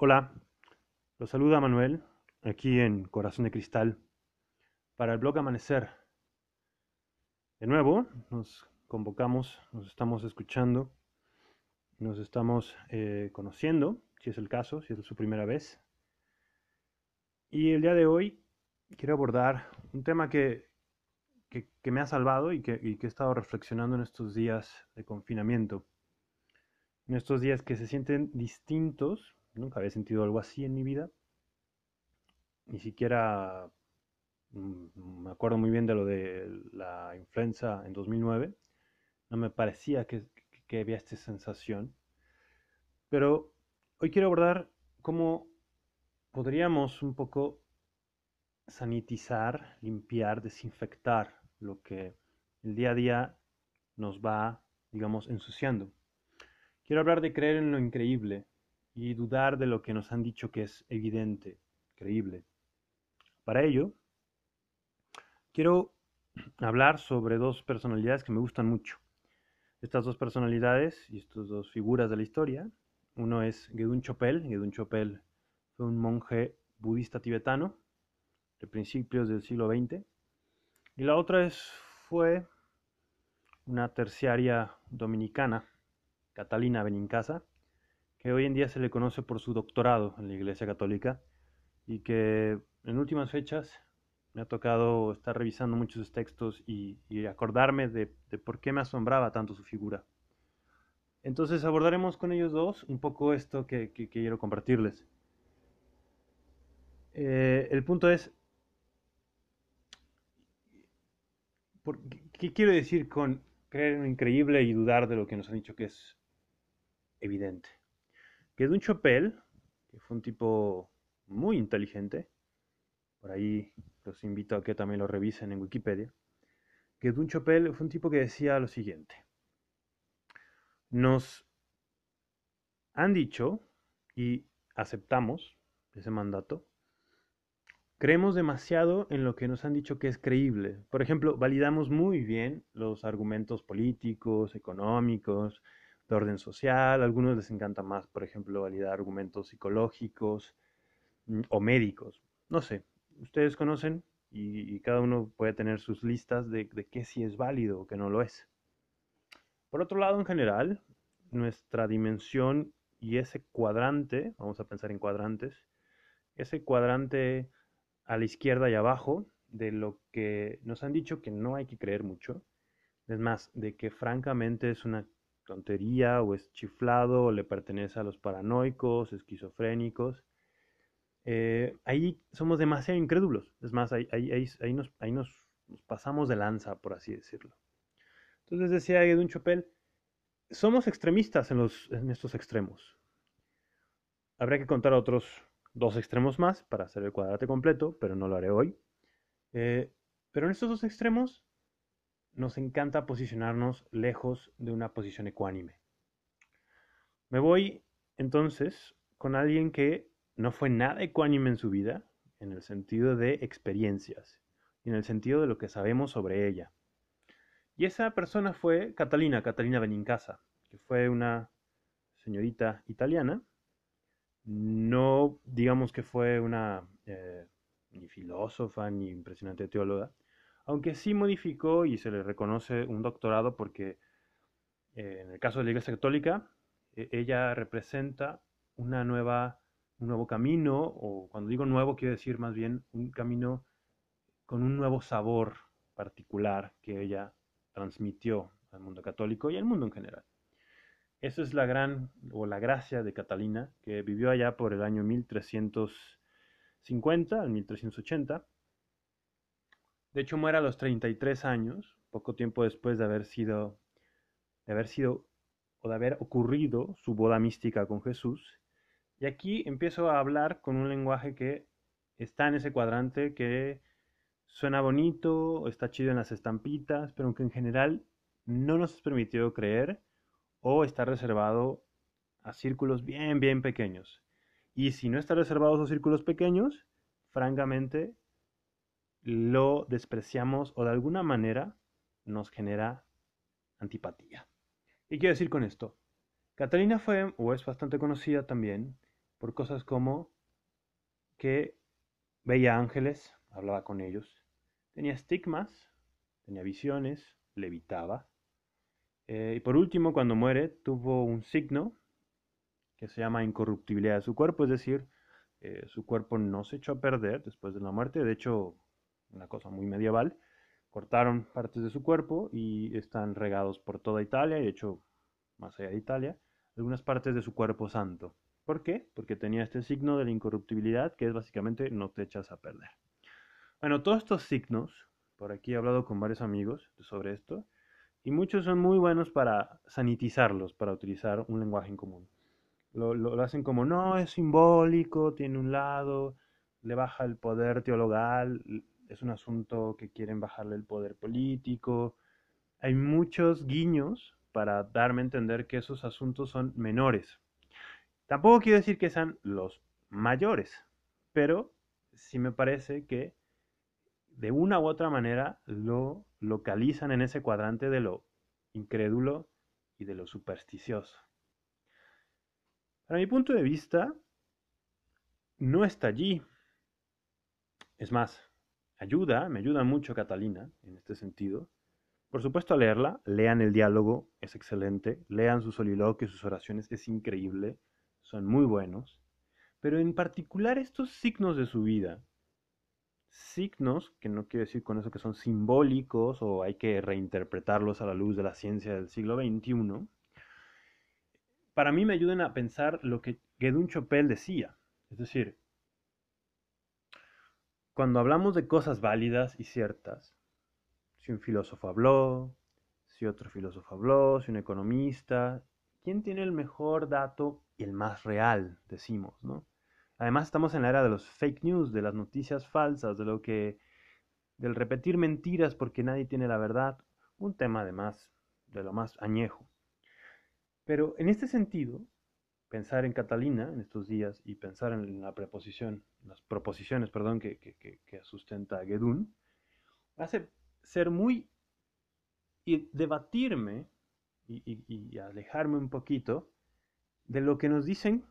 Hola, los saluda Manuel, aquí en Corazón de Cristal, para el blog Amanecer. De nuevo, nos convocamos, nos estamos escuchando, nos estamos eh, conociendo, si es el caso, si es su primera vez. Y el día de hoy quiero abordar un tema que, que, me ha salvado y que, y que he estado reflexionando en estos días de confinamiento. En estos días que se sienten distintos Nunca había sentido algo así en mi vida. Ni siquiera mm, me acuerdo muy bien de lo de la influenza en 2009. No me parecía que, había esta sensación. Pero hoy quiero abordar cómo podríamos un poco sanitizar, limpiar, desinfectar lo que el día a día nos va, digamos, ensuciando. Quiero hablar de creer en lo increíble, y dudar de lo que nos han dicho que es evidente, creíble. Para ello, quiero hablar sobre dos personalidades que me gustan mucho. Estas dos personalidades y estas dos figuras de la historia, uno es Gedun Chopel, Gedun Chopel fue un monje budista tibetano de principios del siglo XX, y la otra es, fue una terciaria dominicana, Catalina Benincasa, que hoy en día se le conoce por su doctorado en la Iglesia Católica y que en últimas fechas me ha tocado estar revisando muchos textos y, acordarme de, por qué me asombraba tanto su figura. Entonces abordaremos con ellos dos un poco esto que, quiero compartirles. Eh, el punto es, ¿qué quiero decir con creer en lo increíble y dudar de lo que nos han dicho que es evidente? Que un Chopel, que fue un tipo muy inteligente, por ahí los invito a que también lo revisen en Wikipedia, que un Chopel fue un tipo que decía lo siguiente, nos han dicho y aceptamos ese mandato, creemos demasiado en lo que nos han dicho que es creíble. Por ejemplo, validamos muy bien los argumentos políticos, económicos, de orden social, a algunos les encanta más, por ejemplo, validar argumentos psicológicos mm, o médicos. No sé, ustedes conocen y, cada uno puede tener sus listas de, de qué sí es válido o qué no lo es. Por otro lado, en general, nuestra dimensión y ese cuadrante, vamos a pensar en cuadrantes, ese cuadrante a la izquierda y abajo de lo que nos han dicho que no hay que creer mucho, es más, de que francamente es una tontería o es chiflado le pertenece a los paranoicos, esquizofrénicos. Eh, ahí somos demasiado incrédulos. Es más, ahí, ahí, nos, nos, pasamos de lanza, por así decirlo. Entonces decía Edwin Chopel, somos extremistas en, los, en estos extremos. Habría que contar otros dos extremos más para hacer el cuadrante completo, pero no lo haré hoy. Eh, pero en estos dos extremos nos encanta posicionarnos lejos de una posición ecuánime. Me voy entonces con alguien que no fue nada ecuánime en su vida, en el sentido de experiencias y en el sentido de lo que sabemos sobre ella. Y esa persona fue Catalina, Catalina Benincasa, que fue una señorita italiana. No digamos que fue una eh, ni filósofa ni impresionante teóloga, aunque sí modificó y se le reconoce un doctorado porque eh, en el caso de la Iglesia Católica, e, ella representa una nueva, un nuevo camino, o cuando digo nuevo quiero decir más bien un camino con un nuevo sabor particular que ella transmitió al mundo católico y al mundo en general. Esa es la gran o la gracia de Catalina, que vivió allá por el año 1350 al 1380 de hecho, muere a los 33 años, poco tiempo después de haber sido, de haber sido o de haber ocurrido su boda mística con Jesús. Y aquí empiezo a hablar con un lenguaje que está en ese cuadrante, que suena bonito, está chido en las estampitas, pero que en general no nos es permitido creer o está reservado a círculos bien, bien pequeños. Y si no está reservado a esos círculos pequeños, francamente lo despreciamos o de alguna manera nos genera antipatía. ¿Y quiero decir con esto? Catalina fue, o es bastante conocida también, por cosas como que veía ángeles, hablaba con ellos, tenía estigmas, tenía visiones, levitaba. Eh, y por último, cuando muere, tuvo un signo que se llama incorruptibilidad de su cuerpo, es decir, eh, su cuerpo no se echó a perder después de la muerte, de hecho, una cosa muy medieval, cortaron partes de su cuerpo y están regados por toda Italia, y de hecho, más allá de Italia, algunas partes de su cuerpo santo. ¿Por qué? Porque tenía este signo de la incorruptibilidad, que es básicamente no te echas a perder. Bueno, todos estos signos, por aquí he hablado con varios amigos sobre esto, y muchos son muy buenos para sanitizarlos, para utilizar un lenguaje en común. Lo, lo, hacen como, no, es simbólico, tiene un lado, le baja el poder teologal, es un asunto que quieren bajarle el poder político. Hay muchos guiños para darme a entender que esos asuntos son menores. Tampoco quiero decir que sean los mayores, pero sí me parece que de una u otra manera lo localizan en ese cuadrante de lo incrédulo y de lo supersticioso. Para mi punto de vista, no está allí. Es más, ayuda, me ayuda mucho Catalina en este sentido. Por supuesto, a leerla, lean el diálogo, es excelente, lean sus soliloquios, sus oraciones, es increíble, son muy buenos. Pero en particular estos signos de su vida, signos, que no quiero decir con eso que son simbólicos o hay que reinterpretarlos a la luz de la ciencia del siglo XXI, para mí me ayudan a pensar lo que Gedun Chopel decía. Es decir, cuando hablamos de cosas válidas y ciertas, si un filósofo habló, si otro filósofo habló, si un economista, ¿quién tiene el mejor dato y el más real? Decimos, ¿no? Además estamos en la era de los fake news, de las noticias falsas, de lo que del repetir mentiras porque nadie tiene la verdad, un tema además de lo más añejo. Pero en este sentido, pensar en Catalina en estos días y pensar en la preposición, las proposiciones, perdón, que, que, sustenta Gedun, hace ser muy y debatirme y, y, alejarme un poquito de lo que nos dicen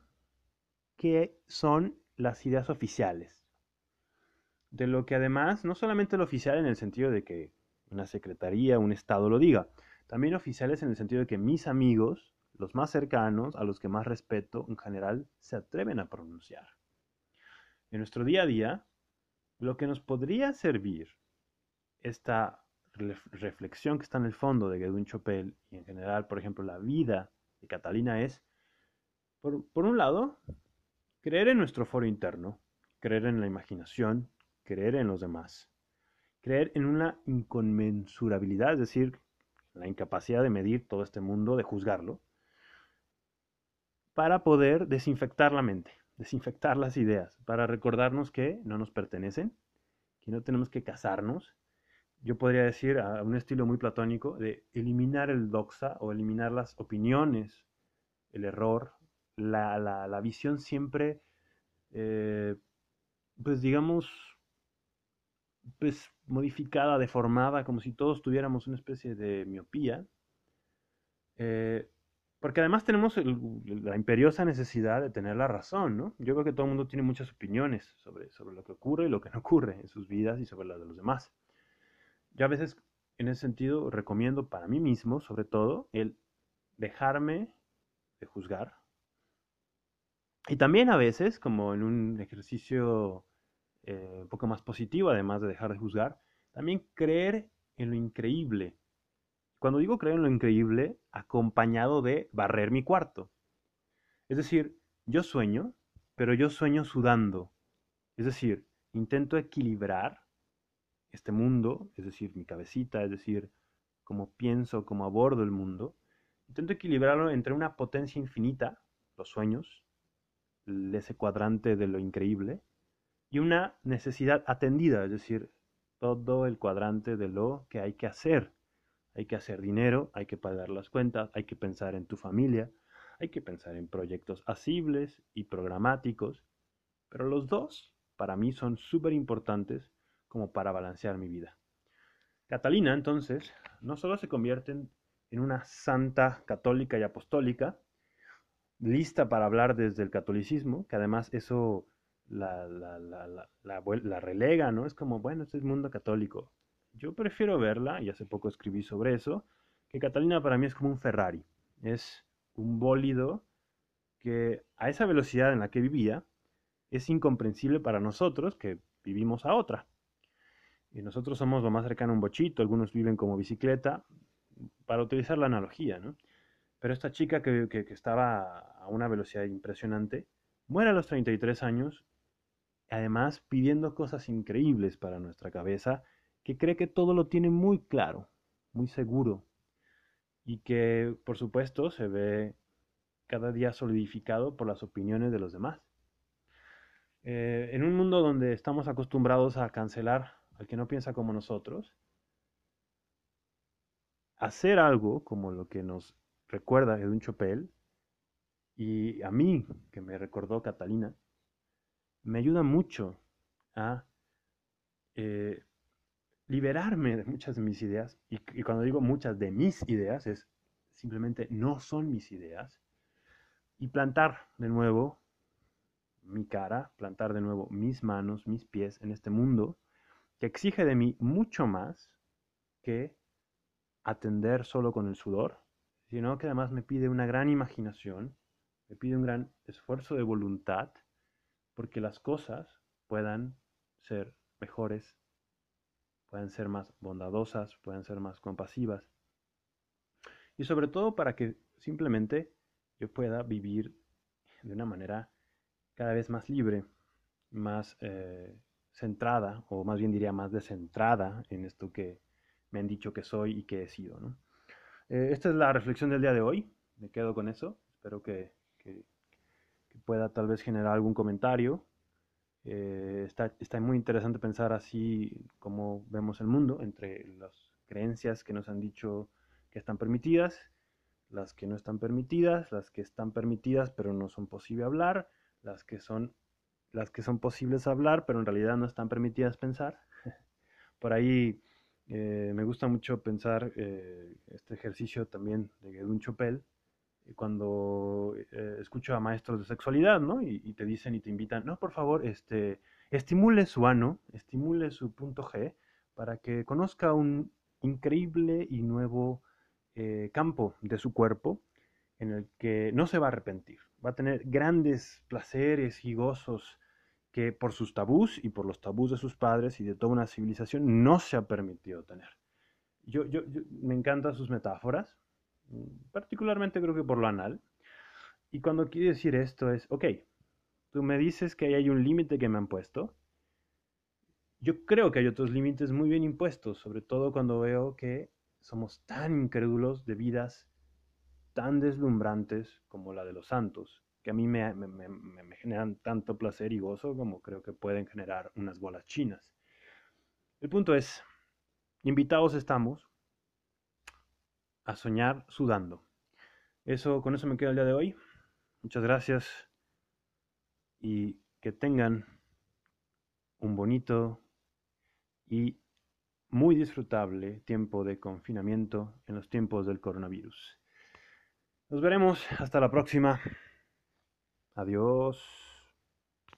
que son las ideas oficiales. De lo que además, no solamente lo oficial en el sentido de que una secretaría, un estado lo diga, también oficiales en el sentido de que mis amigos los más cercanos, a los que más respeto en general, se atreven a pronunciar. En nuestro día a día, lo que nos podría servir esta reflexión que está en el fondo de Gedun Chopel y en general, por ejemplo, la vida de Catalina es, por, por un lado, creer en nuestro foro interno, creer en la imaginación, creer en los demás, creer en una inconmensurabilidad, es decir, la incapacidad de medir todo este mundo, de juzgarlo, para poder desinfectar la mente, desinfectar las ideas, para recordarnos que no nos pertenecen, que no tenemos que casarnos. Yo podría decir a un estilo muy platónico de eliminar el doxa o eliminar las opiniones, el error, la, visión siempre, eh, pues digamos, pues modificada, deformada, como si todos tuviéramos una especie de miopía. Eh, porque además tenemos la imperiosa necesidad de tener la razón, ¿no? Yo creo que todo el mundo tiene muchas opiniones sobre, sobre lo que ocurre y lo que no ocurre en sus vidas y sobre las de los demás. Yo a veces, en ese sentido, recomiendo para mí mismo, sobre todo, el dejarme de juzgar. Y también a veces, como en un ejercicio eh, un poco más positivo, además de dejar de juzgar, también creer en lo increíble cuando digo creer en lo increíble, acompañado de barrer mi cuarto. Es decir, yo sueño, pero yo sueño sudando. Es decir, intento equilibrar este mundo, es decir, mi cabecita, es decir, cómo pienso, cómo abordo el mundo. Intento equilibrarlo entre una potencia infinita, los sueños, ese cuadrante de lo increíble, y una necesidad atendida, es decir, todo el cuadrante de lo que hay que hacer, hay que hacer dinero, hay que pagar las cuentas, hay que pensar en tu familia, hay que pensar en proyectos asibles y programáticos, pero los dos para mí son súper importantes como para balancear mi vida. Catalina entonces no solo se convierte en una santa católica y apostólica, lista para hablar desde el catolicismo, que además eso la, relega, ¿no? Es como, bueno, este es mundo católico. Yo prefiero verla, y hace poco escribí sobre eso, que Catalina para mí es como un Ferrari. Es un bólido que a esa velocidad en la que vivía es incomprensible para nosotros que vivimos a otra. Y nosotros somos lo más cercano a un bochito, algunos viven como bicicleta, para utilizar la analogía, ¿no? Pero esta chica que, que, que estaba a una velocidad impresionante, muere a los 33 años además pidiendo cosas increíbles para nuestra cabeza, que cree que todo lo tiene muy claro, muy seguro, y que por supuesto se ve cada día solidificado por las opiniones de los demás. Eh, en un mundo donde estamos acostumbrados a cancelar al que no piensa como nosotros, hacer algo como lo que nos recuerda Edwin Chopel, y a mí, que me recordó Catalina, me ayuda mucho a eh, liberarme de muchas de mis ideas. Y, cuando digo muchas de mis ideas, es simplemente no son mis ideas. Y plantar de nuevo mi cara, plantar de nuevo mis manos, mis pies en este mundo que exige de mí mucho más que atender solo con el sudor, sino que además me pide una gran imaginación, me pide un gran esfuerzo de voluntad porque las cosas puedan ser mejores, puedan ser más bondadosas, puedan ser más compasivas. Y sobre todo para que simplemente yo pueda vivir de una manera cada vez más libre, más eh, centrada, o más bien diría más descentrada en esto que me han dicho que soy y que he sido. Eh, esta es la reflexión del día de hoy. Me quedo con eso. Espero que pueda tal vez generar algún comentario. Eh, está, está, muy interesante pensar así como vemos el mundo, entre las creencias que nos han dicho que están permitidas, las que no están permitidas, las que están permitidas pero no son posible hablar, las que son, las que son posibles hablar pero en realidad no están permitidas pensar. Por ahí eh, me gusta mucho pensar eh, este ejercicio también de Gedun Chopel, cuando eh, escucho a maestros de sexualidad, ¿no? Y, te dicen y te invitan, no, por favor, este, estimule su ano, estimule su punto G, para que conozca un increíble y nuevo eh, campo de su cuerpo en el que no se va a arrepentir. Va a tener grandes placeres y gozos que por sus tabús y por los tabús de sus padres y de toda una civilización no se ha permitido tener. yo, yo me encantan sus metáforas, particularmente creo que por lo anal. Y cuando quiere decir esto es, ok, tú me dices que hay un límite que me han puesto. Yo creo que hay otros límites muy bien impuestos, sobre todo cuando veo que somos tan incrédulos de vidas tan deslumbrantes como la de los santos, que a mí me, me generan tanto placer y gozo como creo que pueden generar unas bolas chinas. El punto es, invitados estamos a soñar sudando. Eso, con eso me quedo el día de hoy. Muchas gracias y que tengan un bonito y muy disfrutable tiempo de confinamiento en los tiempos del coronavirus. Nos veremos hasta la próxima. Adiós.